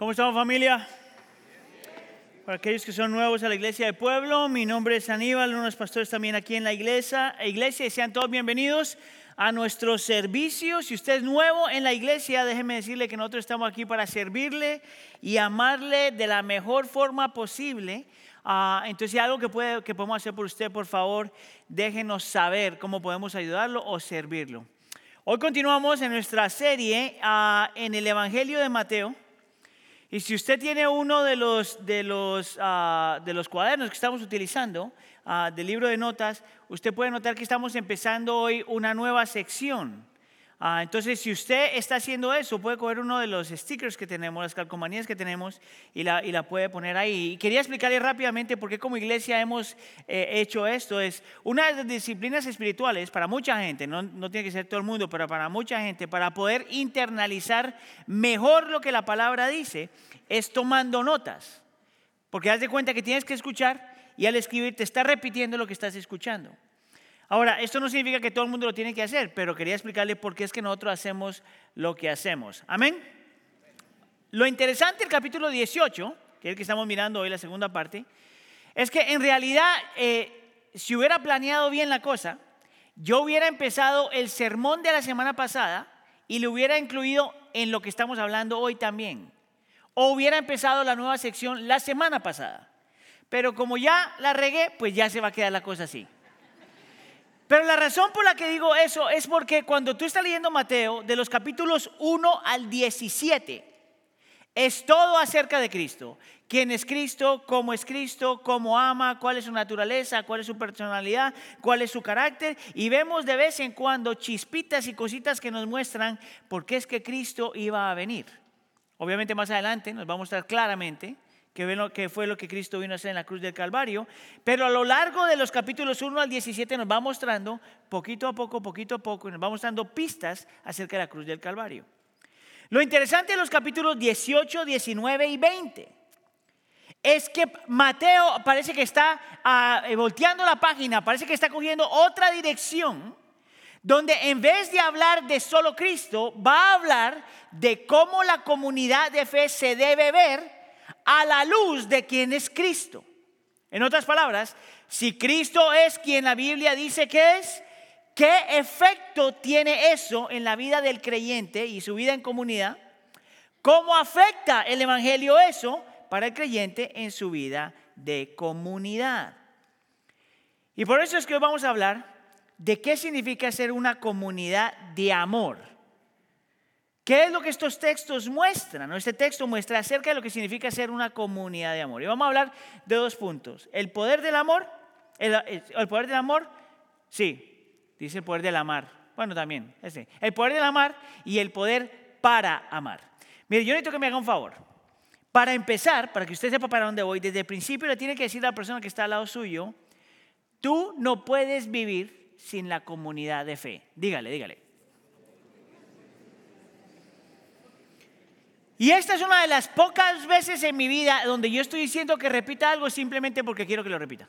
¿Cómo estamos familia? Para aquellos que son nuevos a la iglesia de pueblo, mi nombre es Aníbal, uno de los pastores también aquí en la iglesia. iglesia sean todos bienvenidos a nuestro servicio. Si usted es nuevo en la iglesia, déjeme decirle que nosotros estamos aquí para servirle y amarle de la mejor forma posible. Ah, entonces, si hay algo que, puede, que podemos hacer por usted, por favor, déjenos saber cómo podemos ayudarlo o servirlo. Hoy continuamos en nuestra serie ah, en el Evangelio de Mateo. Y si usted tiene uno de los, de los, ah, de los cuadernos que estamos utilizando, uh, del libro de notas, usted puede notar que estamos empezando hoy una nueva sección. Ah, entonces, si usted está haciendo eso, puede coger uno de los stickers que tenemos, las calcomanías que tenemos, y la, y la puede poner ahí. Quería explicarle rápidamente por qué como iglesia hemos eh, hecho esto. Es una de las disciplinas espirituales para mucha gente, no, no tiene que ser todo el mundo, pero para mucha gente, para poder internalizar mejor lo que la palabra dice, es tomando notas. Porque haz de cuenta que tienes que escuchar y al escribir te está repitiendo lo que estás escuchando. Ahora, esto no significa que todo el mundo lo tiene que hacer, pero quería explicarle por qué es que nosotros hacemos lo que hacemos. Amén. Lo interesante del capítulo 18, que es el que estamos mirando hoy, la segunda parte, es que en realidad, eh, si hubiera planeado bien la cosa, yo hubiera empezado el sermón de la semana pasada y lo hubiera incluido en lo que estamos hablando hoy también. O hubiera empezado la nueva sección la semana pasada. Pero como ya la regué, pues ya se va a quedar la cosa así. Pero la razón por la que digo eso es porque cuando tú estás leyendo Mateo, de los capítulos 1 al 17, es todo acerca de Cristo. ¿Quién es Cristo? ¿Cómo es Cristo? ¿Cómo ama? ¿Cuál es su naturaleza? ¿Cuál es su personalidad? ¿Cuál es su carácter? Y vemos de vez en cuando chispitas y cositas que nos muestran por qué es que Cristo iba a venir. Obviamente más adelante nos va a mostrar claramente que fue lo que Cristo vino a hacer en la cruz del Calvario. Pero a lo largo de los capítulos 1 al 17 nos va mostrando, poquito a poco, poquito a poco, nos va mostrando pistas acerca de la cruz del Calvario. Lo interesante de los capítulos 18, 19 y 20 es que Mateo parece que está ah, eh, volteando la página, parece que está cogiendo otra dirección, donde en vez de hablar de solo Cristo, va a hablar de cómo la comunidad de fe se debe ver a la luz de quien es Cristo. En otras palabras, si Cristo es quien la Biblia dice que es, ¿qué efecto tiene eso en la vida del creyente y su vida en comunidad? ¿Cómo afecta el Evangelio eso para el creyente en su vida de comunidad? Y por eso es que hoy vamos a hablar de qué significa ser una comunidad de amor. ¿Qué es lo que estos textos muestran? Este texto muestra acerca de lo que significa ser una comunidad de amor. Y vamos a hablar de dos puntos. El poder del amor, el, poder del amor, sí, dice el poder del amar. Bueno, también, ese. El poder del amar y el poder para amar. Mire, yo necesito que me haga un favor. Para empezar, para que usted sepa para dónde voy, desde el principio le tiene que decir a la persona que está al lado suyo, tú no puedes vivir sin la comunidad de fe. Dígale, dígale. Y esta es una de las pocas veces en mi vida donde yo estoy diciendo que repita algo simplemente porque quiero que lo repita.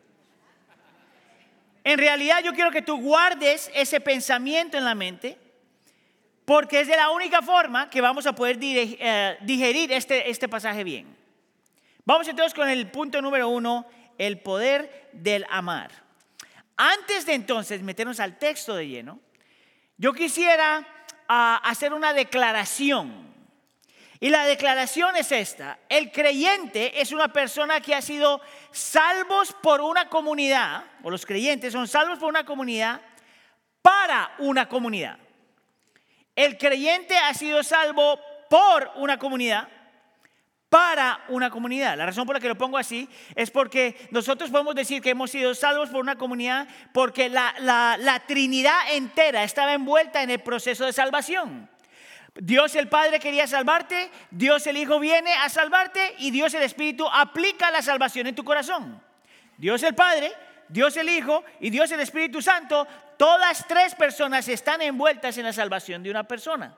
En realidad yo quiero que tú guardes ese pensamiento en la mente porque es de la única forma que vamos a poder eh, digerir este, este pasaje bien. Vamos entonces con el punto número uno, el poder del amar. Antes de entonces meternos al texto de lleno, yo quisiera ah, hacer una declaración y la declaración es esta. El creyente es una persona que ha sido salvos por una comunidad, o los creyentes son salvos por una comunidad para una comunidad. El creyente ha sido salvo por una comunidad para una comunidad. La razón por la que lo pongo así es porque nosotros podemos decir que hemos sido salvos por una comunidad porque la, la Trinidad entera estaba envuelta en el proceso de salvación. Dios el Padre quería salvarte, Dios el Hijo viene a salvarte y Dios el Espíritu aplica la salvación en tu corazón. Dios el Padre, Dios el Hijo y Dios el Espíritu Santo, todas tres personas están envueltas en la salvación de una persona.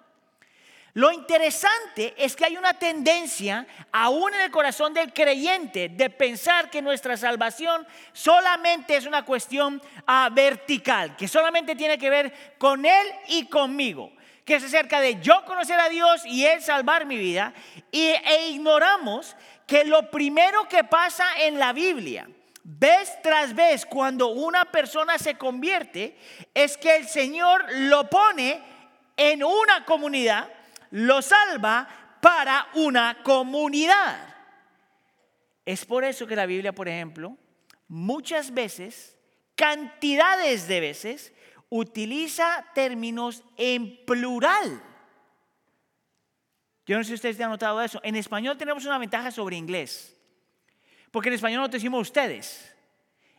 Lo interesante es que hay una tendencia, aún en el corazón del creyente, de pensar que nuestra salvación solamente es una cuestión ah, vertical, que solamente tiene que ver con Él y conmigo que es acerca de yo conocer a Dios y Él salvar mi vida, y, e ignoramos que lo primero que pasa en la Biblia, vez tras vez, cuando una persona se convierte, es que el Señor lo pone en una comunidad, lo salva para una comunidad. Es por eso que la Biblia, por ejemplo, muchas veces, cantidades de veces, utiliza términos en plural. Yo no sé si ustedes han notado eso. En español tenemos una ventaja sobre inglés. Porque en español no decimos ustedes.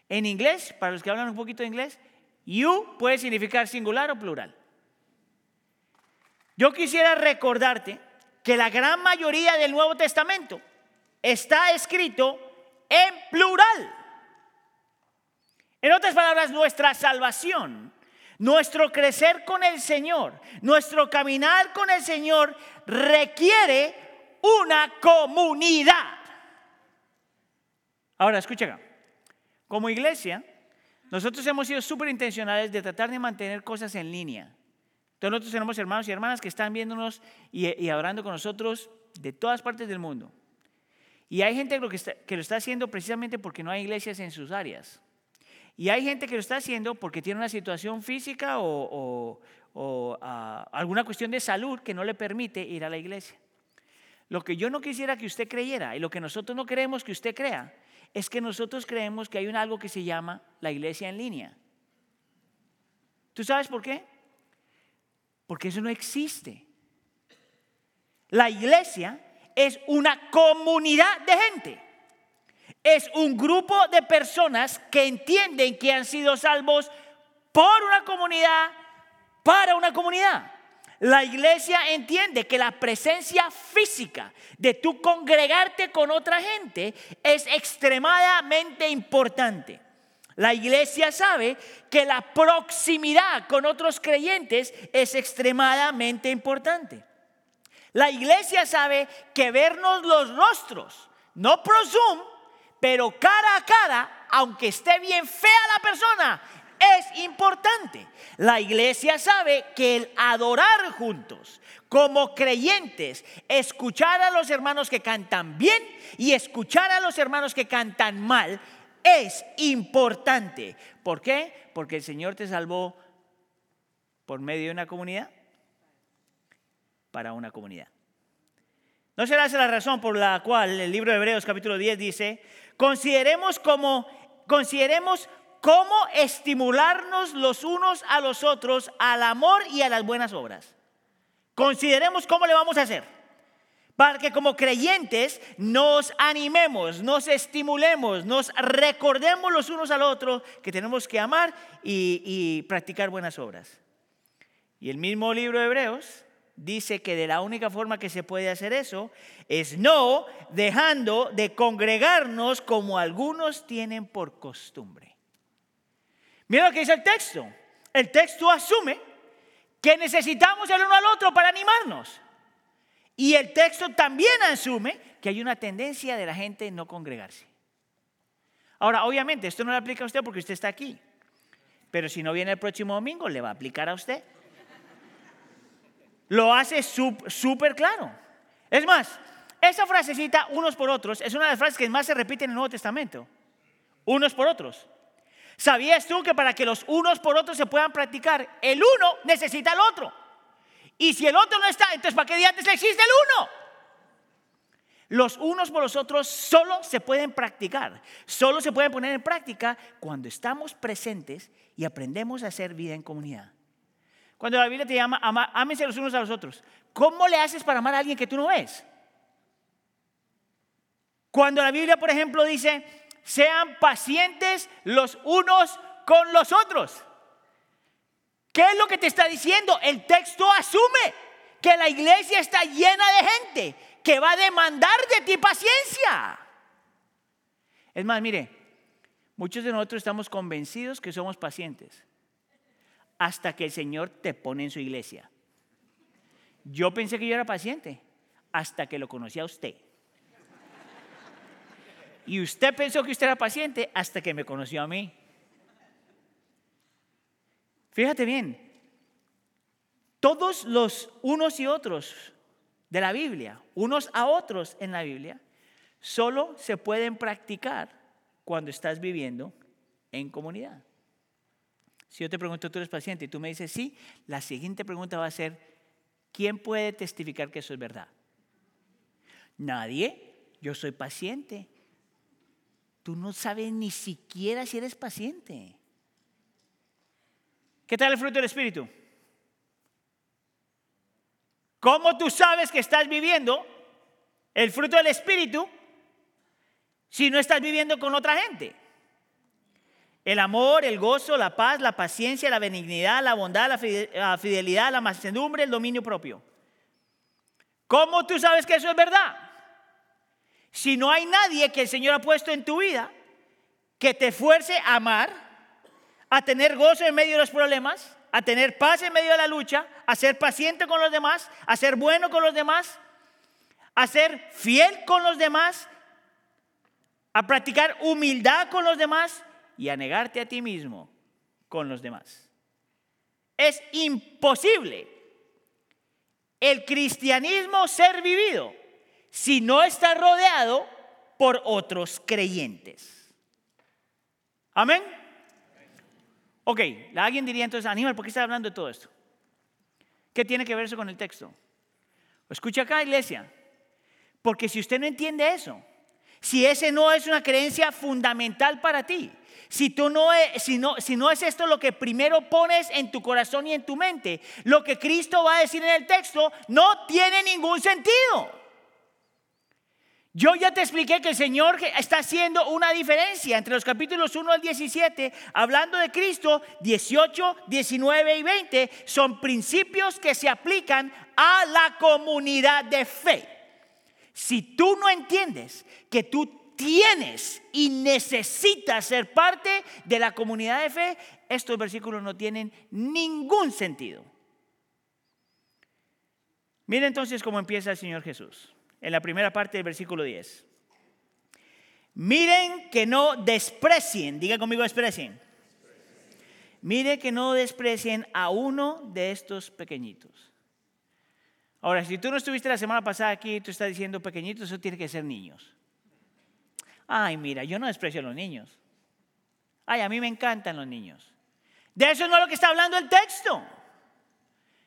En inglés, para los que hablan un poquito de inglés, you puede significar singular o plural. Yo quisiera recordarte que la gran mayoría del Nuevo Testamento está escrito en plural. En otras palabras, nuestra salvación, nuestro crecer con el Señor, nuestro caminar con el Señor requiere una comunidad. Ahora, escucha Como iglesia, nosotros hemos sido súper intencionales de tratar de mantener cosas en línea. Entonces nosotros tenemos hermanos y hermanas que están viéndonos y, orando con nosotros de todas partes del mundo. Y hay gente que lo, está, haciendo precisamente porque no hay iglesias en sus áreas. Y hay gente que lo está haciendo porque tiene una situación física o, ah, alguna cuestión de salud que no le permite ir a la iglesia. Lo que yo no quisiera que usted creyera y lo que nosotros no queremos que usted crea es que nosotros creemos que hay un algo que se llama la iglesia en línea. ¿Tú sabes por qué? Porque eso no existe. La iglesia es una comunidad de gente. Es un grupo de personas que entienden que han sido salvos por una comunidad, para una comunidad. La iglesia entiende que la presencia física de tu congregarte con otra gente es extremadamente importante. La iglesia sabe que la proximidad con otros creyentes es extremadamente importante. La iglesia sabe que vernos los rostros, no por pero cara a cara, aunque esté bien fea la persona, es importante. La iglesia sabe que el adorar juntos, como creyentes, escuchar a los hermanos que cantan bien y escuchar a los hermanos que cantan mal, es importante. ¿Por qué? Porque el Señor te salvó por medio de una comunidad para una comunidad. ¿No será esa la razón por la cual el libro de Hebreos capítulo 10 dice, consideremos como consideremos cómo estimularnos los unos a los otros al amor y a las buenas obras. Consideremos cómo le vamos a hacer para que como creyentes nos animemos, nos estimulemos, nos recordemos los unos al otro que tenemos que amar y, y practicar buenas obras. Y el mismo libro de Hebreos dice que de la única forma que se puede hacer eso es no dejando de congregarnos como algunos tienen por costumbre. Mira lo que dice el texto. El texto asume que necesitamos el uno al otro para animarnos. Y el texto también asume que hay una tendencia de la gente no congregarse. Ahora, obviamente, esto no le aplica a usted porque usted está aquí. Pero si no viene el próximo domingo, le va a aplicar a usted. Lo hace súper claro. Es más, esa frasecita, unos por otros, es una de las frases que más se repite en el Nuevo Testamento. Unos por otros. ¿Sabías tú que para que los unos por otros se puedan practicar, el uno necesita al otro? Y si el otro no está, entonces ¿para qué antes existe el uno? Los unos por los otros solo se pueden practicar, solo se pueden poner en práctica cuando estamos presentes y aprendemos a hacer vida en comunidad. Cuando la Biblia te llama, ama, los unos a los otros, ¿cómo le haces para amar a alguien que tú no ves? Cuando la Biblia, por ejemplo, dice, sean pacientes los unos con los otros. ¿Qué es lo que te está diciendo? El texto asume que la iglesia está llena de gente que va a demandar de ti paciencia. Es más, mire, muchos de nosotros estamos convencidos que somos pacientes hasta que el Señor te pone en su iglesia. Yo pensé que yo era paciente hasta que lo conocí a usted. Y usted pensó que usted era paciente hasta que me conoció a mí. Fíjate bien, todos los unos y otros de la Biblia, unos a otros en la Biblia, solo se pueden practicar cuando estás viviendo en comunidad. Si yo te pregunto, tú eres paciente y tú me dices sí, la siguiente pregunta va a ser, ¿quién puede testificar que eso es verdad? Nadie, yo soy paciente. Tú no sabes ni siquiera si eres paciente. ¿Qué tal el fruto del Espíritu? ¿Cómo tú sabes que estás viviendo el fruto del Espíritu si no estás viviendo con otra gente? El amor, el gozo, la paz, la paciencia, la benignidad, la bondad, la fidelidad, la mansedumbre, el dominio propio. ¿Cómo tú sabes que eso es verdad? Si no hay nadie que el Señor ha puesto en tu vida que te fuerce a amar, a tener gozo en medio de los problemas, a tener paz en medio de la lucha, a ser paciente con los demás, a ser bueno con los demás, a ser fiel con los demás, a practicar humildad con los demás y a negarte a ti mismo con los demás. Es imposible el cristianismo ser vivido si no está rodeado por otros creyentes. Amén. Ok, alguien diría entonces, Aníbal, ¿por qué está hablando de todo esto? ¿Qué tiene que ver eso con el texto? Escucha acá, iglesia, porque si usted no entiende eso, si ese no es una creencia fundamental para ti, si, tú no es, si, no, si no es esto lo que primero pones en tu corazón y en tu mente, lo que Cristo va a decir en el texto no tiene ningún sentido. Yo ya te expliqué que el Señor está haciendo una diferencia entre los capítulos 1 al 17, hablando de Cristo, 18, 19 y 20, son principios que se aplican a la comunidad de fe. Si tú no entiendes que tú tienes y necesitas ser parte de la comunidad de fe, estos versículos no tienen ningún sentido. Mira entonces cómo empieza el Señor Jesús en la primera parte del versículo 10. Miren que no desprecien, diga conmigo desprecien. Mire que no desprecien a uno de estos pequeñitos. Ahora, si tú no estuviste la semana pasada aquí, tú estás diciendo pequeñitos, eso tiene que ser niños. Ay, mira, yo no desprecio a los niños. Ay, a mí me encantan los niños. De eso no es lo que está hablando el texto.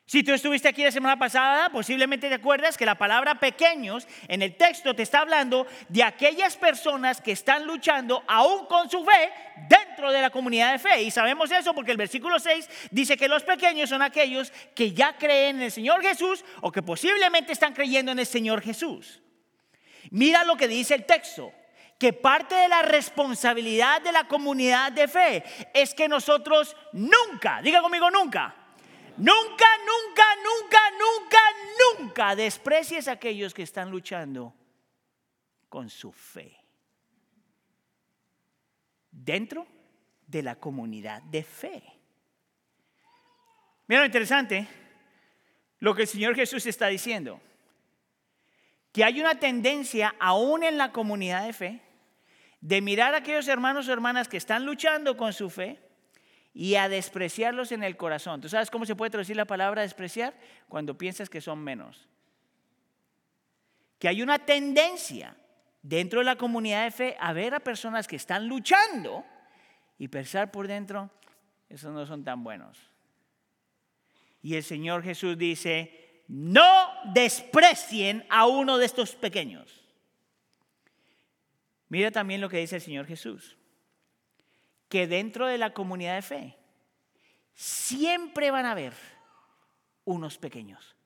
Si tú estuviste aquí la semana pasada, posiblemente te acuerdas que la palabra pequeños en el texto te está hablando de aquellas personas que están luchando aún con su fe dentro de la comunidad de fe. Y sabemos eso porque el versículo 6 dice que los pequeños son aquellos que ya creen en el Señor Jesús o que posiblemente están creyendo en el Señor Jesús. Mira lo que dice el texto que parte de la responsabilidad de la comunidad de fe es que nosotros nunca, diga conmigo nunca, Nunca, nunca, nunca, nunca, nunca desprecies a aquellos que están luchando con su fe. Dentro de la comunidad de fe. Mira lo interesante, lo que el Señor Jesús está diciendo. Que hay una tendencia, aún en la comunidad de fe, de mirar a aquellos hermanos o hermanas que están luchando con su fe y a despreciarlos en el corazón. ¿Tú sabes cómo se puede traducir la palabra despreciar? Cuando piensas que son menos. Que hay una tendencia dentro de la comunidad de fe a ver a personas que están luchando y pensar por dentro, esos no son tan buenos. Y el Señor Jesús dice, no desprecien a uno de estos pequeños. Mira también lo que dice el Señor Jesús que dentro de la comunidad de fe siempre van a haber unos pequeños.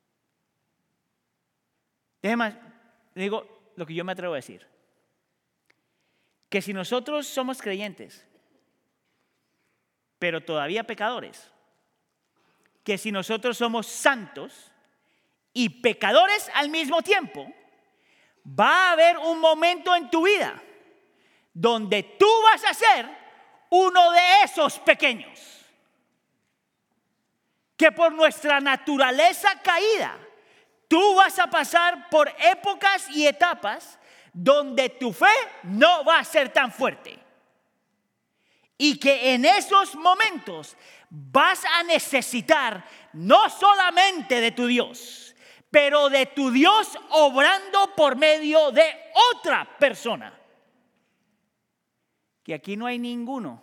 Déjeme, digo lo que yo me atrevo a decir. Que si nosotros somos creyentes, pero todavía pecadores, que si nosotros somos santos y pecadores al mismo tiempo, va a haber un momento en tu vida donde tú vas a ser uno de esos pequeños que por nuestra naturaleza caída, tú vas a pasar por épocas y etapas donde tu fe no va a ser tan fuerte. Y que en esos momentos vas a necesitar no solamente de tu Dios, pero de tu Dios obrando por medio de otra persona. Que aquí no hay ninguno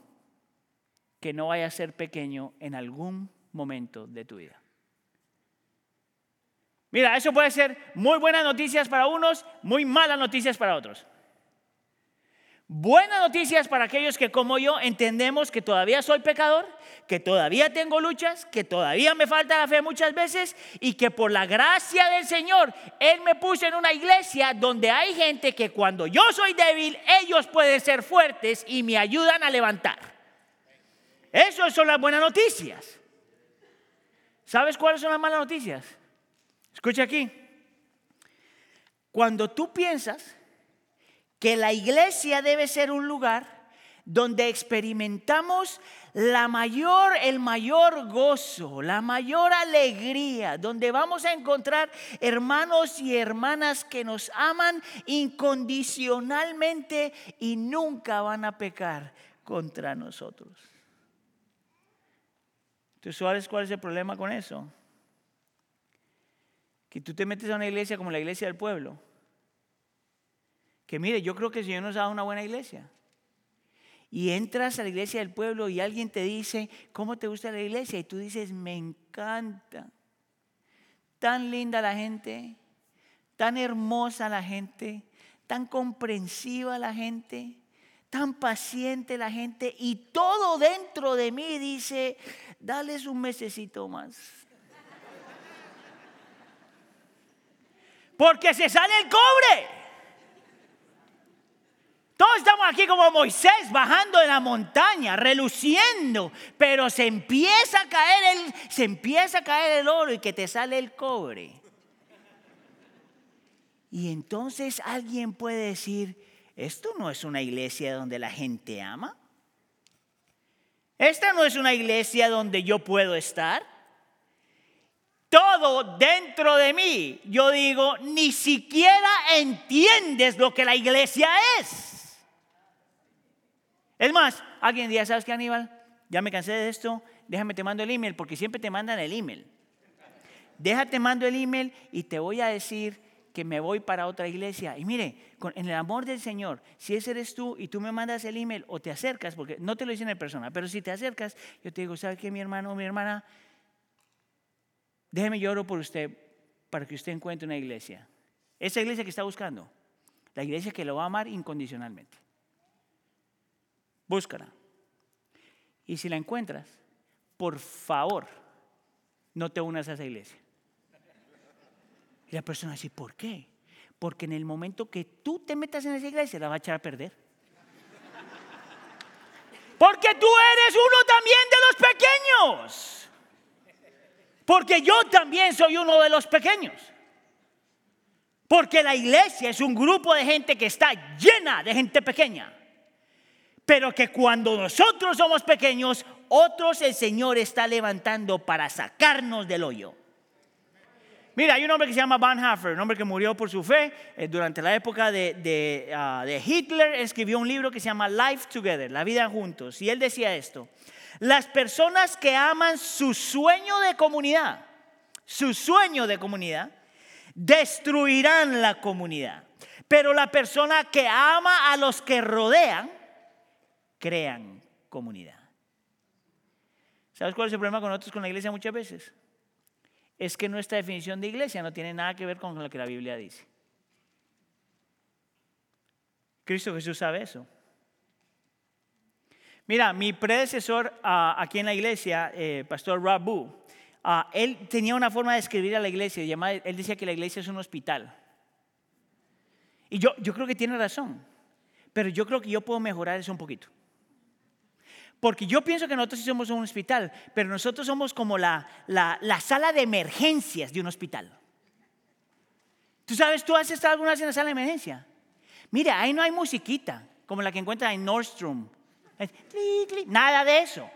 que no vaya a ser pequeño en algún momento de tu vida. Mira, eso puede ser muy buenas noticias para unos, muy malas noticias para otros. Buenas noticias para aquellos que como yo entendemos que todavía soy pecador, que todavía tengo luchas, que todavía me falta la fe muchas veces y que por la gracia del Señor Él me puso en una iglesia donde hay gente que cuando yo soy débil, ellos pueden ser fuertes y me ayudan a levantar. Esas son las buenas noticias. ¿Sabes cuáles son las malas noticias? Escucha aquí. Cuando tú piensas que la iglesia debe ser un lugar donde experimentamos la mayor, el mayor gozo, la mayor alegría, donde vamos a encontrar hermanos y hermanas que nos aman incondicionalmente y nunca van a pecar contra nosotros. ¿Tú sabes cuál es el problema con eso? Que tú te metes a una iglesia como la iglesia del pueblo que mire, yo creo que el Señor nos ha dado una buena iglesia. Y entras a la iglesia del pueblo y alguien te dice, ¿cómo te gusta la iglesia? Y tú dices, me encanta. Tan linda la gente, tan hermosa la gente, tan comprensiva la gente, tan paciente la gente. Y todo dentro de mí dice, dales un mesecito más. Porque se sale el cobre. Todos estamos aquí como Moisés bajando de la montaña, reluciendo, pero se empieza a caer el, se empieza a caer el oro y que te sale el cobre. Y entonces alguien puede decir, esto no es una iglesia donde la gente ama. Esta no es una iglesia donde yo puedo estar. Todo dentro de mí, yo digo, ni siquiera entiendes lo que la iglesia es. Es más, alguien dice, ¿sabes qué, Aníbal? Ya me cansé de esto, déjame te mando el email, porque siempre te mandan el email. Déjate mando el email y te voy a decir que me voy para otra iglesia. Y mire, en el amor del Señor, si ese eres tú y tú me mandas el email o te acercas, porque no te lo dicen en persona, pero si te acercas, yo te digo, ¿sabe qué, mi hermano o mi hermana? Déjeme lloro por usted para que usted encuentre una iglesia. Esa iglesia que está buscando, la iglesia que lo va a amar incondicionalmente búscala. Y si la encuentras, por favor, no te unas a esa iglesia. Y la persona dice, ¿por qué? Porque en el momento que tú te metas en esa iglesia, la va a echar a perder. Porque tú eres uno también de los pequeños. Porque yo también soy uno de los pequeños. Porque la iglesia es un grupo de gente que está llena de gente pequeña pero que cuando nosotros somos pequeños, otros el Señor está levantando para sacarnos del hoyo. Mira, hay un hombre que se llama Van Hafer, un hombre que murió por su fe eh, durante la época de, ah, de Hitler, escribió un libro que se llama Life Together, la vida juntos, y él decía esto, las personas que aman su sueño de comunidad, su sueño de comunidad, destruirán la comunidad, pero la persona que ama a los que rodean, crean comunidad. ¿Sabes cuál es el problema con nosotros con la iglesia muchas veces? Es que nuestra definición de iglesia no tiene nada que ver con lo que la Biblia dice. Cristo Jesús sabe eso. Mira, mi predecesor ah, aquí en la iglesia, eh, Pastor Rabu, ah, él tenía una forma de escribir a la iglesia. él decía que la iglesia es un hospital. Y yo, yo creo que tiene razón. Pero yo creo que yo puedo mejorar eso un poquito. Porque yo pienso que nosotros somos un hospital, pero nosotros somos como la, la, sala de emergencias de un hospital. ¿Tú sabes, tú has estado alguna vez en la sala de emergencia? Mira, ahí no hay musiquita, como la que encuentras en Nordstrom. Nada de eso.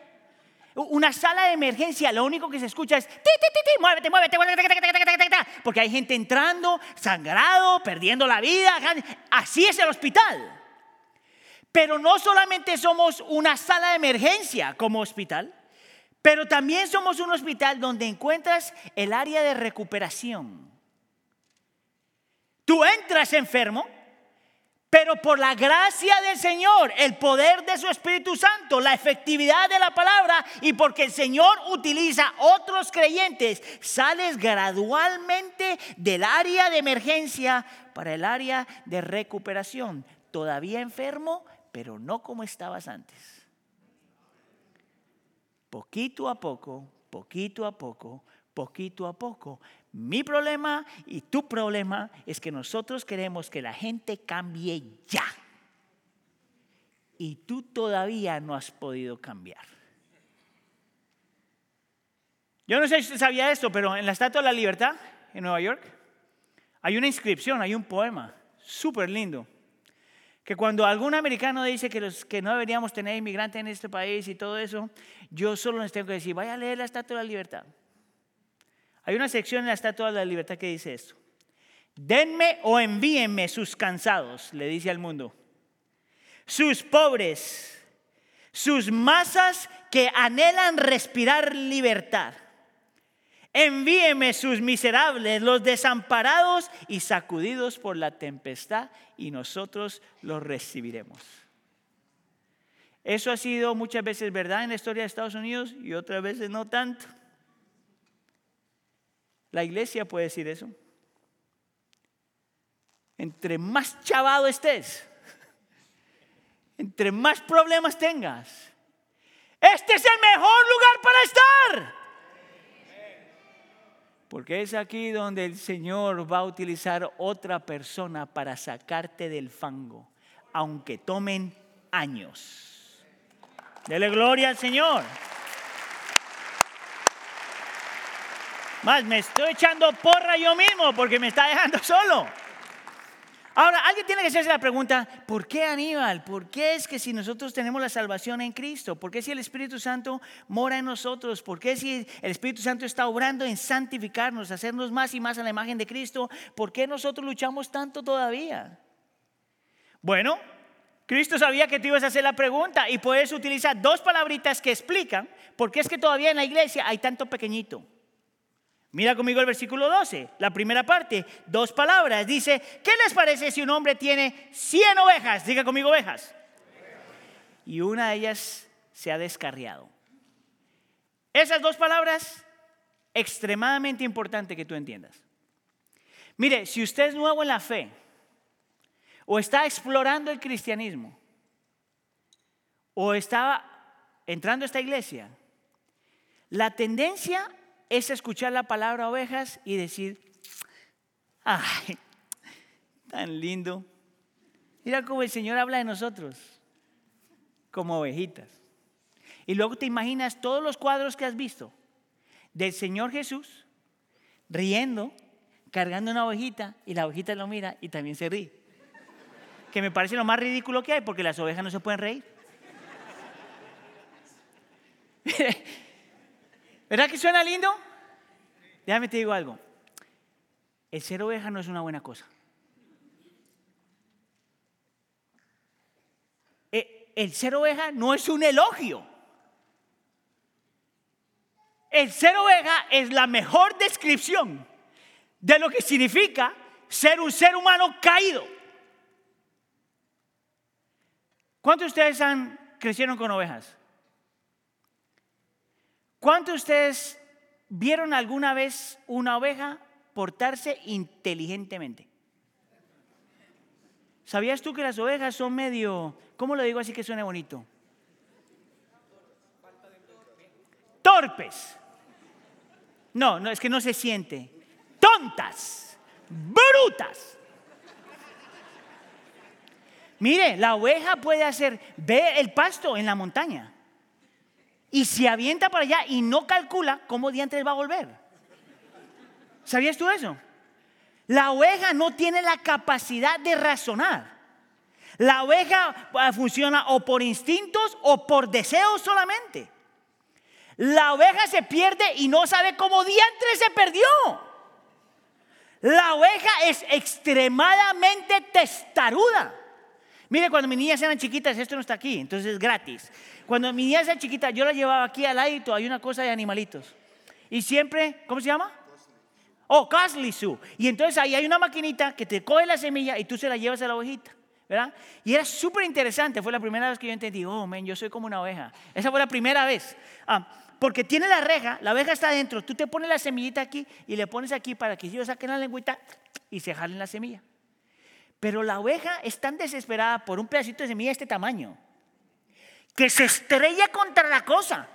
Una sala de emergencia, lo único que se escucha es, ti, ti, muévete, muévete, porque hay gente entrando, sangrado, perdiendo la vida. Así es el hospital. Pero no solamente somos una sala de emergencia como hospital, pero también somos un hospital donde encuentras el área de recuperación. Tú entras enfermo, pero por la gracia del Señor, el poder de su Espíritu Santo, la efectividad de la palabra y porque el Señor utiliza otros creyentes, sales gradualmente del área de emergencia para el área de recuperación. Todavía enfermo, pero no como estabas antes poquito a poco, poquito a poco, poquito a poco. Mi problema y tu problema es que nosotros queremos que la gente cambie ya. Y tú todavía no has podido cambiar. Yo no sé si usted sabía esto, pero en la Estatua de la Libertad, en Nueva York, hay una inscripción, hay un poema súper lindo que cuando algún americano dice que, los, que no deberíamos tener inmigrantes en este país y todo eso, yo solo les tengo que decir, vaya a leer la Estatua de la Libertad. Hay una sección en la Estatua de la Libertad que dice esto. Denme o envíenme sus cansados, le dice al mundo. Sus pobres, sus masas que anhelan respirar libertad. Envíeme sus miserables, los desamparados y sacudidos por la tempestad, y nosotros los recibiremos. Eso ha sido muchas veces verdad en la historia de Estados Unidos y otras veces no tanto. La iglesia puede decir eso. Entre más chavado estés, entre más problemas tengas, este es el mejor lugar para estar. Porque es aquí donde el Señor va a utilizar otra persona para sacarte del fango, aunque tomen años. Dele gloria al Señor. Más, me estoy echando porra yo mismo porque me está dejando solo. Ahora, alguien tiene que hacerse la pregunta, ¿por qué Aníbal? ¿Por qué es que si nosotros tenemos la salvación en Cristo? ¿Por qué si el Espíritu Santo mora en nosotros? ¿Por qué si el Espíritu Santo está obrando en santificarnos, hacernos más y más a la imagen de Cristo? ¿Por qué nosotros luchamos tanto todavía? Bueno, Cristo sabía que tú ibas a hacer la pregunta y puedes utilizar dos palabritas que explican por qué es que todavía en la iglesia hay tanto pequeñito. Mira conmigo el versículo 12, la primera parte, dos palabras. Dice, ¿qué les parece si un hombre tiene 100 ovejas? Diga conmigo ovejas. Y una de ellas se ha descarriado. Esas dos palabras, extremadamente importante que tú entiendas. Mire, si usted es nuevo en la fe o está explorando el cristianismo o está entrando a esta iglesia, la tendencia es escuchar la palabra ovejas y decir, ay, tan lindo. Mira cómo el Señor habla de nosotros, como ovejitas. Y luego te imaginas todos los cuadros que has visto del Señor Jesús riendo, cargando una ovejita y la ovejita lo mira y también se ríe. Que me parece lo más ridículo que hay porque las ovejas no se pueden reír. ¿Verdad que suena lindo? Déjame te digo algo. El ser oveja no es una buena cosa. Eh, el ser oveja no es un elogio. El ser oveja es la mejor descripción de lo que significa ser un ser humano caído. ¿Cuántos de ustedes han, crecieron con ovejas? ¿Cuántos de ustedes vieron alguna vez una oveja portarse inteligentemente? ¿Sabías tú que las ovejas son medio, ¿cómo lo digo así que suene bonito? Torpes. No, no, es que no se siente. Tontas, brutas. Mire, la oveja puede hacer, ve el pasto en la montaña y se avienta para allá y no calcula cómo diantres va a volver. ¿Sabías tú eso? La oveja no tiene la capacidad de razonar. La oveja ah, funciona o por instintos o por deseos solamente. La oveja se pierde y no sabe cómo diantres se perdió. La oveja es extremadamente testaruda. Mire, cuando mis niñas eran chiquitas, esto no está aquí, entonces es gratis. Cuando mis niñas eran chiquitas, yo las llevaba aquí al ladito, hay una cosa de animalitos. Y siempre, ¿cómo se llama? Oh, Caslisu. Y entonces ahí hay una maquinita que te coge la semilla y tú se la llevas a la ovejita. ¿verdad? Y era súper interesante, fue la primera vez que yo entendí, oh, men, yo soy como una oveja. Esa fue la primera vez. Ah, porque tiene la reja, la oveja está adentro, tú te pones la semillita aquí y le pones aquí para que ellos saquen la lengüita y se jalen la semilla. Pero la oveja es tan desesperada por un pedacito de semilla de este tamaño que se estrella contra la cosa.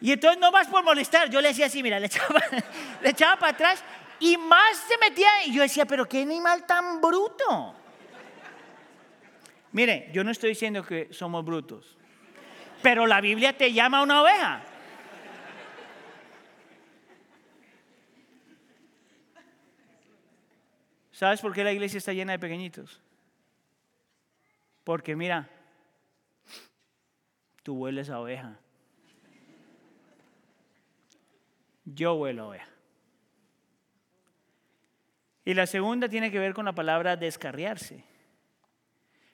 Y entonces no vas por molestar, yo le decía así, mira, le echaba, le echaba para atrás y más se metía y yo decía, pero qué animal tan bruto. Mire, yo no estoy diciendo que somos brutos, pero la Biblia te llama una oveja. ¿Sabes por qué la iglesia está llena de pequeñitos? Porque mira, tú hueles a oveja. Yo huelo a oveja. Y la segunda tiene que ver con la palabra descarriarse.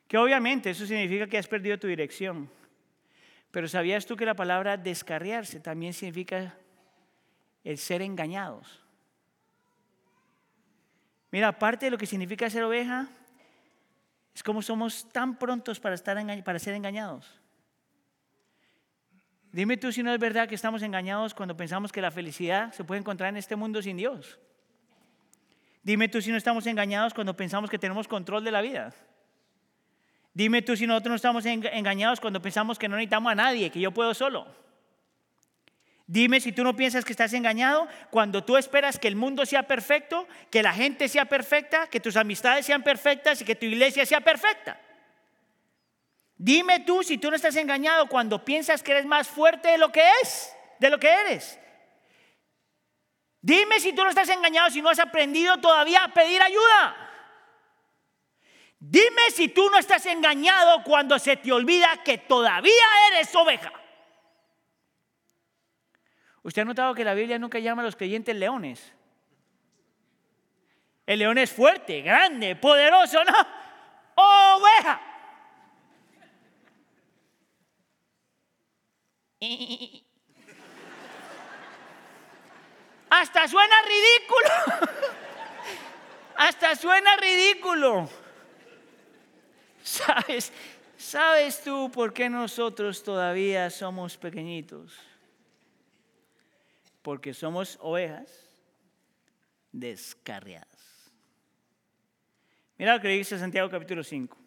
Que obviamente eso significa que has perdido tu dirección. Pero ¿sabías tú que la palabra descarriarse también significa el ser engañados? Mira, aparte de lo que significa ser oveja, es como somos tan prontos para, estar para ser engañados. Dime tú si no es verdad que estamos engañados cuando pensamos que la felicidad se puede encontrar en este mundo sin Dios. Dime tú si no estamos engañados cuando pensamos que tenemos control de la vida. Dime tú si nosotros no estamos engañados cuando pensamos que no necesitamos a nadie, que yo puedo solo. Dime si tú no piensas que estás engañado cuando tú esperas que el mundo sea perfecto, que la gente sea perfecta, que tus amistades sean perfectas y que tu iglesia sea perfecta. Dime tú si tú no estás engañado cuando piensas que eres más fuerte de lo que es, de lo que eres. Dime si tú no estás engañado si no has aprendido todavía a pedir ayuda. Dime si tú no estás engañado cuando se te olvida que todavía eres oveja. ¿Usted ha notado que la Biblia nunca llama a los creyentes leones? El león es fuerte, grande, poderoso, ¿no? Oveja. Hasta suena ridículo. Hasta suena ridículo. ¿Sabes? ¿Sabes tú por qué nosotros todavía somos pequeñitos? Porque somos ovejas descarriadas. Mira lo que dice Santiago capítulo 5.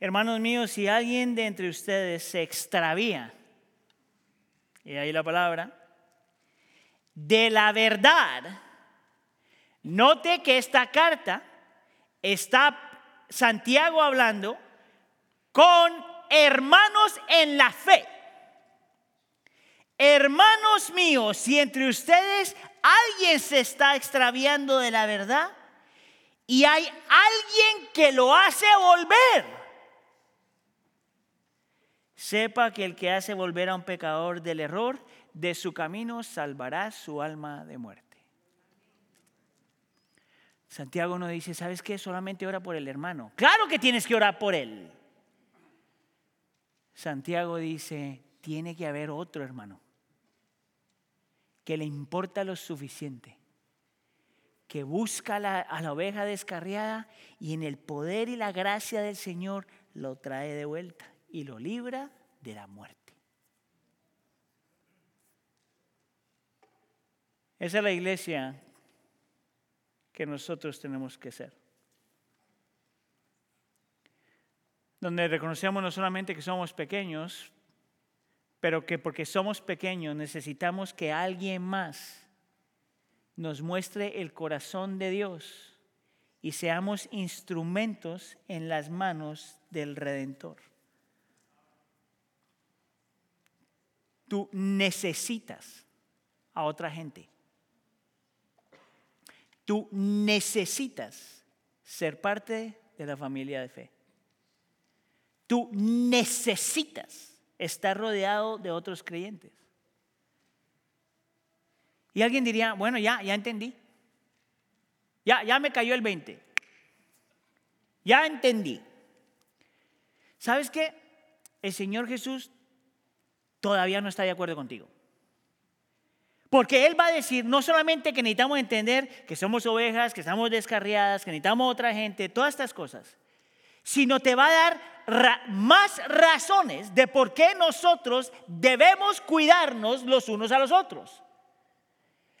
Hermanos míos, si alguien de entre ustedes se extravía, y ahí la palabra, de la verdad, note que esta carta está Santiago hablando con hermanos en la fe. Hermanos míos, si entre ustedes alguien se está extraviando de la verdad y hay alguien que lo hace volver, sepa que el que hace volver a un pecador del error de su camino salvará su alma de muerte. Santiago no dice, ¿sabes qué? Solamente ora por el hermano. Claro que tienes que orar por él. Santiago dice, tiene que haber otro hermano que le importa lo suficiente, que busca a la oveja descarriada y en el poder y la gracia del Señor lo trae de vuelta y lo libra de la muerte. Esa es la iglesia que nosotros tenemos que ser. Donde reconocemos no solamente que somos pequeños, pero que porque somos pequeños necesitamos que alguien más nos muestre el corazón de Dios y seamos instrumentos en las manos del Redentor. Tú necesitas a otra gente. Tú necesitas ser parte de la familia de fe. Tú necesitas estar rodeado de otros creyentes. Y alguien diría, bueno, ya, ya entendí. Ya, ya me cayó el 20. Ya entendí. ¿Sabes qué? El Señor Jesús todavía no está de acuerdo contigo. Porque Él va a decir no solamente que necesitamos entender que somos ovejas, que estamos descarriadas, que necesitamos otra gente, todas estas cosas, sino te va a dar más razones de por qué nosotros debemos cuidarnos los unos a los otros.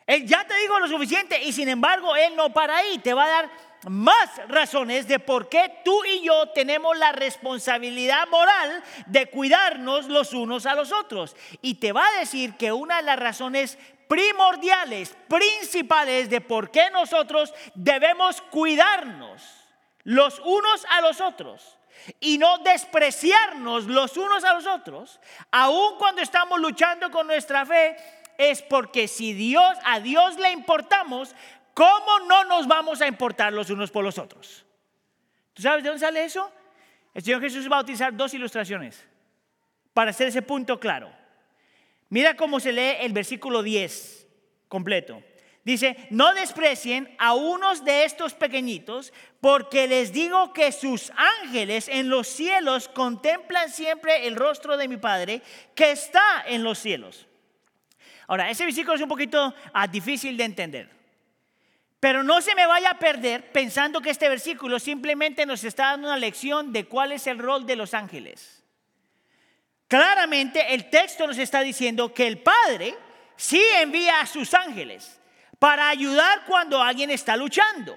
Él ya te dijo lo suficiente y sin embargo Él no para ahí, te va a dar más razones de por qué tú y yo tenemos la responsabilidad moral de cuidarnos los unos a los otros. Y te va a decir que una de las razones primordiales, principales de por qué nosotros debemos cuidarnos los unos a los otros y no despreciarnos los unos a los otros, aun cuando estamos luchando con nuestra fe, es porque si Dios a Dios le importamos, ¿cómo no nos vamos a importar los unos por los otros? ¿Tú sabes de dónde sale eso? El Señor Jesús va a utilizar dos ilustraciones para hacer ese punto claro. Mira cómo se lee el versículo 10 completo. Dice, no desprecien a unos de estos pequeñitos, porque les digo que sus ángeles en los cielos contemplan siempre el rostro de mi Padre que está en los cielos. Ahora, ese versículo es un poquito ah, difícil de entender. Pero no se me vaya a perder pensando que este versículo simplemente nos está dando una lección de cuál es el rol de los ángeles. Claramente el texto nos está diciendo que el Padre sí envía a sus ángeles para ayudar cuando alguien está luchando.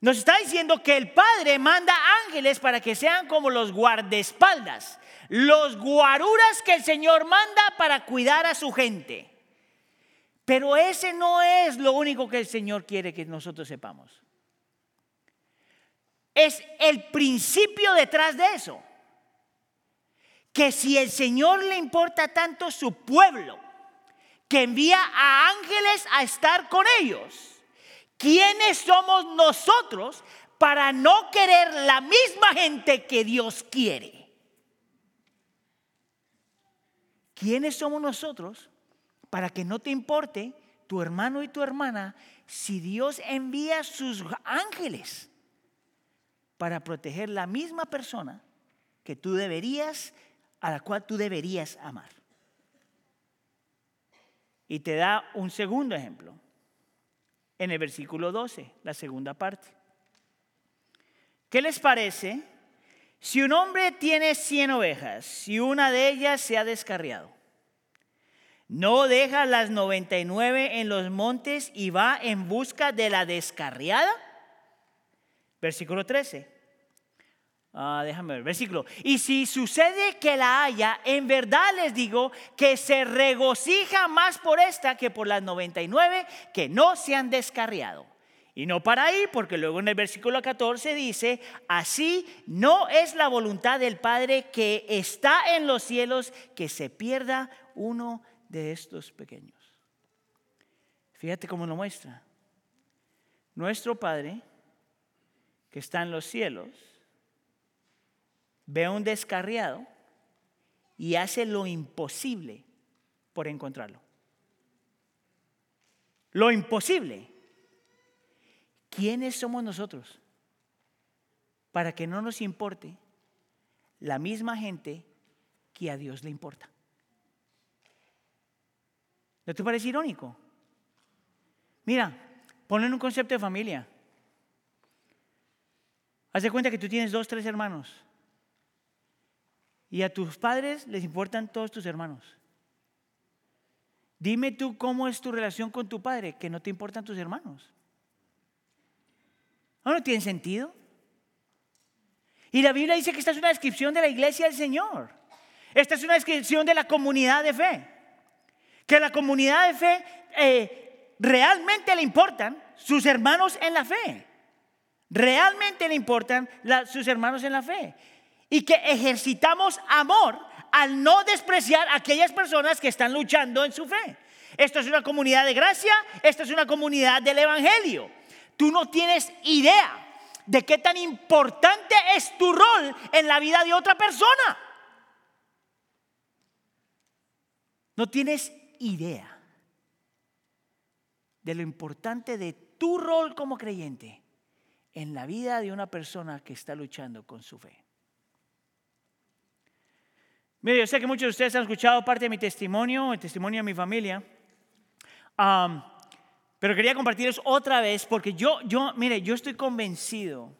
Nos está diciendo que el Padre manda ángeles para que sean como los guardaespaldas, los guaruras que el Señor manda para cuidar a su gente. Pero ese no es lo único que el Señor quiere que nosotros sepamos. Es el principio detrás de eso que si el Señor le importa tanto su pueblo, que envía a ángeles a estar con ellos, ¿quiénes somos nosotros para no querer la misma gente que Dios quiere? ¿Quiénes somos nosotros para que no te importe tu hermano y tu hermana si Dios envía sus ángeles para proteger la misma persona que tú deberías a la cual tú deberías amar. Y te da un segundo ejemplo en el versículo 12, la segunda parte. ¿Qué les parece si un hombre tiene 100 ovejas y una de ellas se ha descarriado? ¿No deja las 99 en los montes y va en busca de la descarriada? Versículo 13. Ah, déjame ver, versículo. Y si sucede que la haya, en verdad les digo que se regocija más por esta que por las 99 que no se han descarriado. Y no para ahí, porque luego en el versículo 14 dice, así no es la voluntad del Padre que está en los cielos que se pierda uno de estos pequeños. Fíjate cómo lo muestra. Nuestro Padre, que está en los cielos, ve a un descarriado y hace lo imposible por encontrarlo. Lo imposible. ¿Quiénes somos nosotros para que no nos importe la misma gente que a Dios le importa? ¿No te parece irónico? Mira, ponle un concepto de familia. Haz de cuenta que tú tienes dos, tres hermanos. Y a tus padres les importan todos tus hermanos. Dime tú cómo es tu relación con tu padre, que no te importan tus hermanos. ¿No, no tiene sentido? Y la Biblia dice que esta es una descripción de la iglesia del Señor. Esta es una descripción de la comunidad de fe. Que la comunidad de fe eh, realmente le importan sus hermanos en la fe. Realmente le importan sus hermanos en la fe y que ejercitamos amor al no despreciar a aquellas personas que están luchando en su fe. Esto es una comunidad de gracia, esto es una comunidad del Evangelio. Tú no tienes idea de qué tan importante es tu rol en la vida de otra persona. No tienes idea de lo importante de tu rol como creyente en la vida de una persona que está luchando con su fe. Mire, yo sé que muchos de ustedes han escuchado parte de mi testimonio, el testimonio de mi familia, pero quería compartirles otra vez porque yo, yo, mire, yo estoy convencido,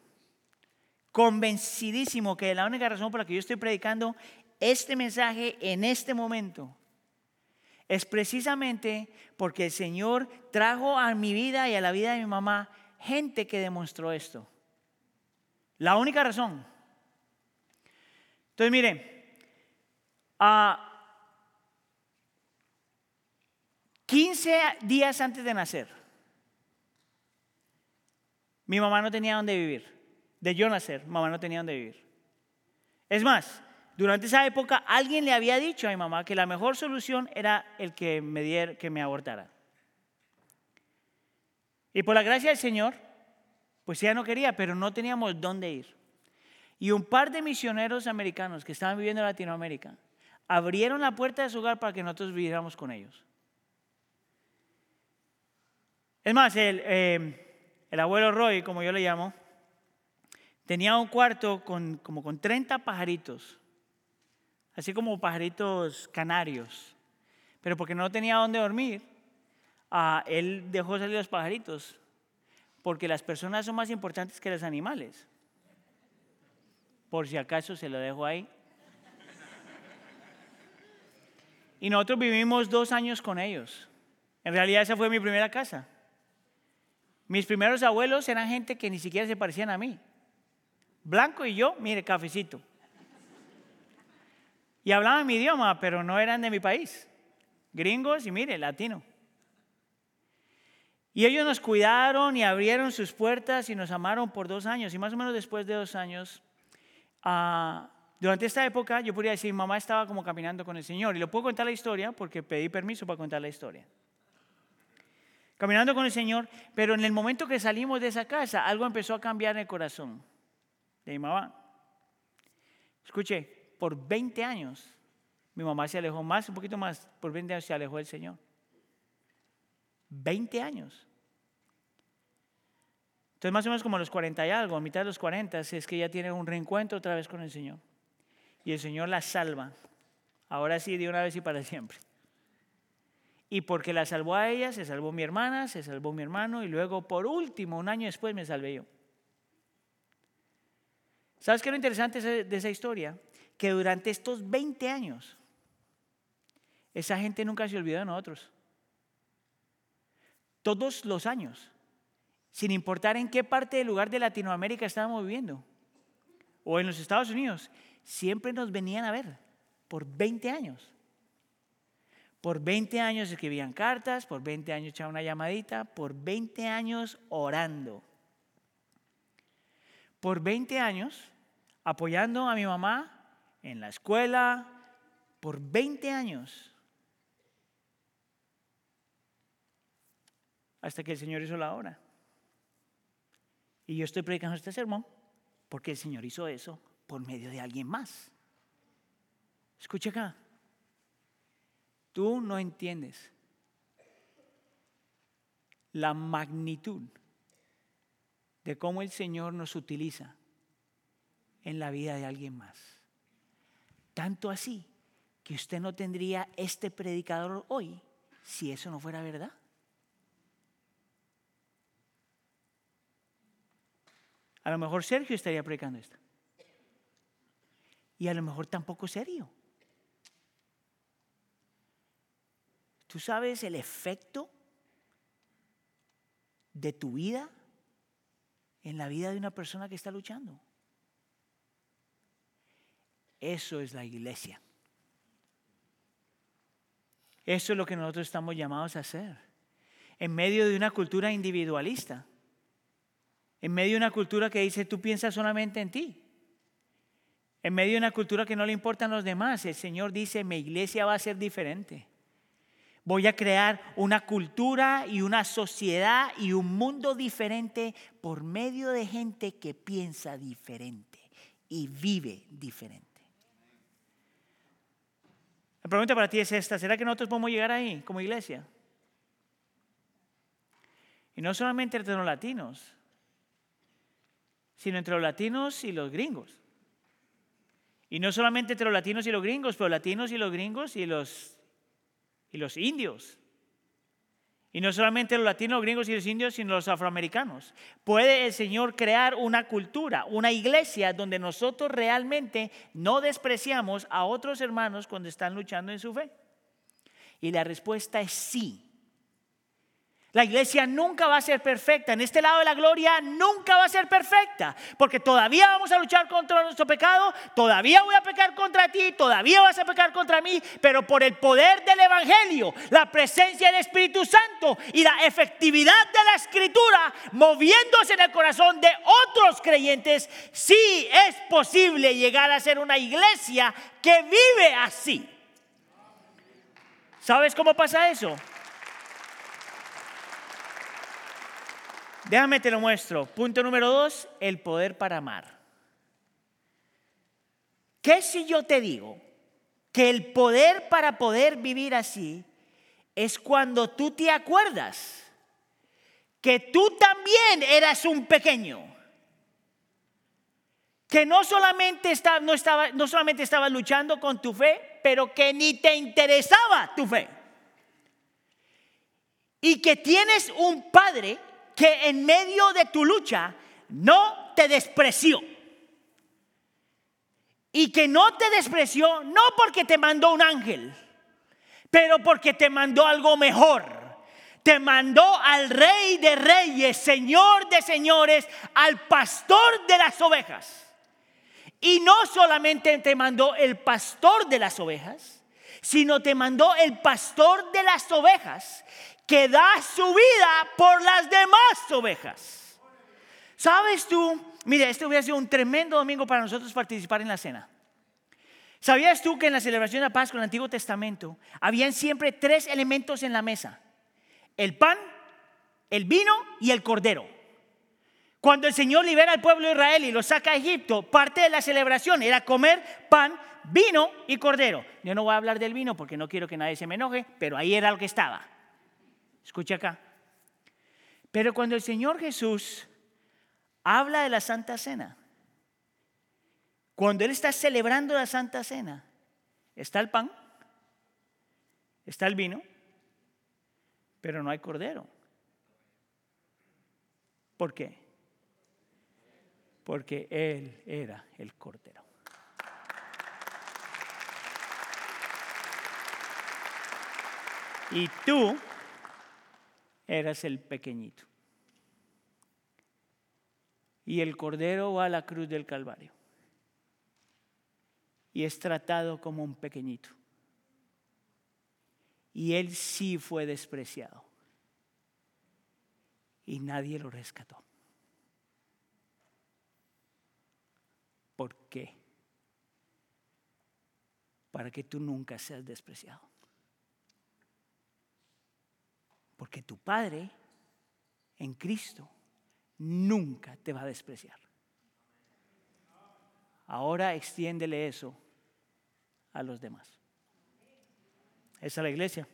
convencidísimo que la única razón por la que yo estoy predicando este mensaje en este momento es precisamente porque el Señor trajo a mi vida y a la vida de mi mamá gente que demostró esto. La única razón. Entonces, mire, a 15 días antes de nacer, mi mamá no tenía dónde vivir. De yo nacer, mamá no tenía dónde vivir. Es más, durante esa época alguien le había dicho a mi mamá que la mejor solución era el que me diera, que me abortara. Y por la gracia del Señor, pues ella no quería, pero no teníamos dónde ir. Y un par de misioneros americanos que estaban viviendo en Latinoamérica abrieron la puerta de su hogar para que nosotros viviéramos con ellos. Es más, el, eh, el abuelo Roy, como yo le llamo, tenía un cuarto con, como con 30 pajaritos, así como pajaritos canarios. Pero porque no tenía dónde dormir, él dejó salir los pajaritos, porque las personas son más importantes que los animales. Por si acaso se lo dejo ahí. Y nosotros vivimos dos años con ellos. En realidad esa fue mi primera casa. Mis primeros abuelos eran gente que ni siquiera se parecían a mí. Blanco y yo, mire, cafecito. Y hablaban mi idioma, pero no eran de mi país. Gringos y mire, latino. Y ellos nos cuidaron y abrieron sus puertas y nos amaron por dos años. Y más o menos después de dos años, ah, durante esta época, yo podría decir, mamá estaba como caminando con el Señor. Y lo puedo contar la historia porque pedí permiso para contar la historia. Caminando con el Señor, pero en el momento que salimos de esa casa, algo empezó a cambiar en el corazón de mi mamá. Escuche, por 20 años mi mamá se alejó más, un poquito más, por 20 años se alejó del Señor. 20 años. Entonces más o menos como a los 40 y algo, a mitad de los 40, es que ella tiene un reencuentro otra vez con el Señor. Y el Señor la salva. Ahora sí, de una vez y para siempre. Y porque la salvó a ella, se salvó mi hermana, se salvó mi hermano y luego por último, un año después, me salvé yo. ¿Sabes qué es lo interesante de esa historia? Que durante estos 20 años, esa gente nunca se olvidó de nosotros. Todos los años, sin importar en qué parte del lugar de Latinoamérica estábamos viviendo, o en los Estados Unidos, siempre nos venían a ver por 20 años. Por 20 años escribían cartas, por 20 años echaban una llamadita, por 20 años orando. Por 20 años apoyando a mi mamá en la escuela por 20 años. Hasta que el Señor hizo la obra. Y yo estoy predicando este sermón porque el Señor hizo eso por medio de alguien más. Escucha acá. Tú no entiendes la magnitud de cómo el Señor nos utiliza en la vida de alguien más. Tanto así que usted no tendría este predicador hoy si eso no fuera verdad. A lo mejor Sergio estaría predicando esto. Y a lo mejor tampoco serio. ¿Tú sabes el efecto de tu vida en la vida de una persona que está luchando? Eso es la iglesia. Eso es lo que nosotros estamos llamados a hacer. En medio de una cultura individualista. En medio de una cultura que dice tú piensas solamente en ti. En medio de una cultura que no le importan los demás. El Señor dice mi iglesia va a ser diferente. Voy a crear una cultura y una sociedad y un mundo diferente por medio de gente que piensa diferente y vive diferente. La pregunta para ti es esta, ¿será que nosotros podemos llegar ahí como iglesia? Y no solamente entre los latinos, sino entre los latinos y los gringos. Y no solamente entre los latinos y los gringos, pero latinos y los gringos y los, y los indios. Y no solamente los latinos, los gringos y los indios, sino los afroamericanos. Puede el Señor crear una cultura, una iglesia donde nosotros realmente no despreciamos a otros hermanos cuando están luchando en su fe. Y la respuesta es sí. La iglesia nunca va a ser perfecta. En este lado de la gloria nunca va a ser perfecta. Porque todavía vamos a luchar contra nuestro pecado. Todavía voy a pecar contra ti. Todavía vas a pecar contra mí. Pero por el poder del Evangelio, la presencia del Espíritu Santo y la efectividad de la Escritura moviéndose en el corazón de otros creyentes, sí es posible llegar a ser una iglesia que vive así. ¿Sabes cómo pasa eso? Déjame te lo muestro. Punto número dos, el poder para amar. ¿Qué si yo te digo que el poder para poder vivir así es cuando tú te acuerdas que tú también eras un pequeño? Que no solamente, no, estaba, no solamente estabas luchando con tu fe, pero que ni te interesaba tu fe. Y que tienes un padre que en medio de tu lucha no te despreció. Y que no te despreció no porque te mandó un ángel, pero porque te mandó algo mejor. Te mandó al rey de reyes, señor de señores, al pastor de las ovejas. Y no solamente te mandó el pastor de las ovejas, sino te mandó el pastor de las ovejas que da su vida por las demás ovejas. ¿Sabes tú? Mire, este hubiera sido un tremendo domingo para nosotros participar en la cena. ¿Sabías tú que en la celebración de la Pascua en el Antiguo Testamento habían siempre tres elementos en la mesa? El pan, el vino y el cordero. Cuando el Señor libera al pueblo de Israel y lo saca a Egipto, parte de la celebración era comer pan, vino y cordero. Yo no voy a hablar del vino porque no quiero que nadie se me enoje, pero ahí era lo que estaba. Escucha acá. Pero cuando el Señor Jesús habla de la Santa Cena, cuando Él está celebrando la Santa Cena, está el pan, está el vino, pero no hay cordero. ¿Por qué? Porque Él era el cordero. Y tú eras el pequeñito. Y el Cordero va a la cruz del Calvario. Y es tratado como un pequeñito. Y él sí fue despreciado. Y nadie lo rescató. ¿Por qué? Para que tú nunca seas despreciado. Porque tu Padre en Cristo nunca te va a despreciar. Ahora extiéndele eso a los demás. Esa es la iglesia.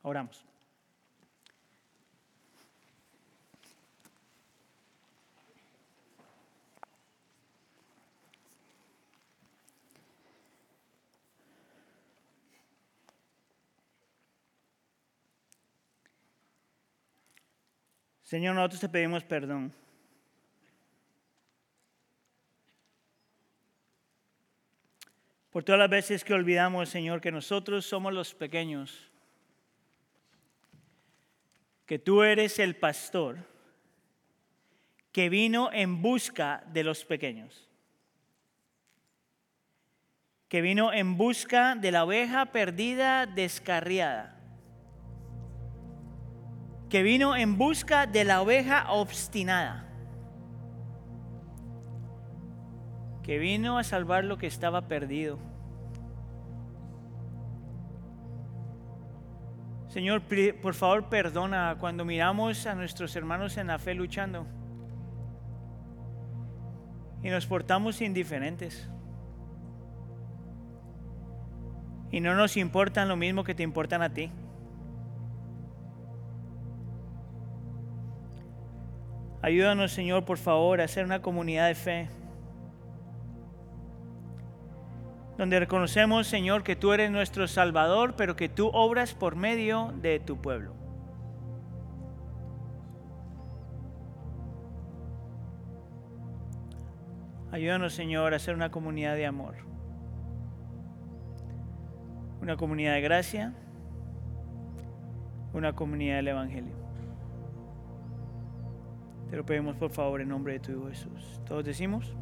Oramos. Señor, nosotros te pedimos perdón. Por todas las veces que olvidamos, Señor, que nosotros somos los pequeños, que tú eres el pastor que vino en busca de los pequeños, que vino en busca de la oveja perdida, descarriada que vino en busca de la oveja obstinada, que vino a salvar lo que estaba perdido. Señor, por favor perdona cuando miramos a nuestros hermanos en la fe luchando y nos portamos indiferentes. Y no nos importan lo mismo que te importan a ti. Ayúdanos, Señor, por favor, a ser una comunidad de fe. Donde reconocemos, Señor, que tú eres nuestro Salvador, pero que tú obras por medio de tu pueblo. Ayúdanos, Señor, a ser una comunidad de amor. Una comunidad de gracia. Una comunidad del Evangelio. Te lo pedimos por favor en nombre de tu Hijo Jesús. Todos decimos.